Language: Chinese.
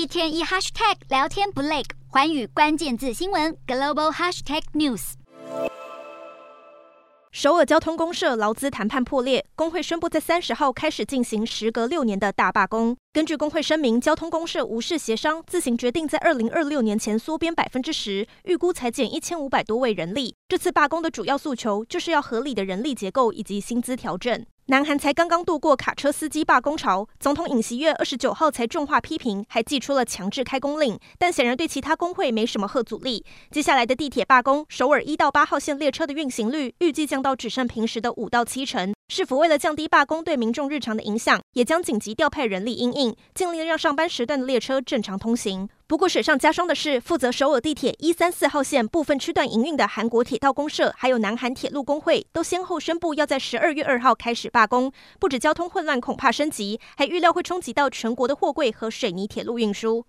一天一 hashtag 聊天不累，环宇关键字新闻 global hashtag news。首尔交通公社劳资谈判破裂，工会宣布在三十号开始进行时隔六年的大罢工。根据工会声明，交通公社无视协商，自行决定在二零二六年前缩编百分之十，预估裁减一千五百多位人力。这次罢工的主要诉求就是要合理的人力结构以及薪资调整。南韩才刚刚度过卡车司机罢工潮，总统尹锡悦二十九号才重话批评，还祭出了强制开工令，但显然对其他工会没什么贺阻力。接下来的地铁罢工，首尔一到八号线列车的运行率预计降到只剩平时的五到七成。市府为了降低罢工对民众日常的影响，也将紧急调派人力因应，尽力让上班时段的列车正常通行。不过雪上加霜的是，负责首尔地铁一三四号线部分区段营运的韩国铁道公社，还有南韩铁路工会，都先后宣布要在十二月二号开始罢工。不止交通混乱，恐怕升级，还预料会冲击到全国的货柜和水泥铁路运输。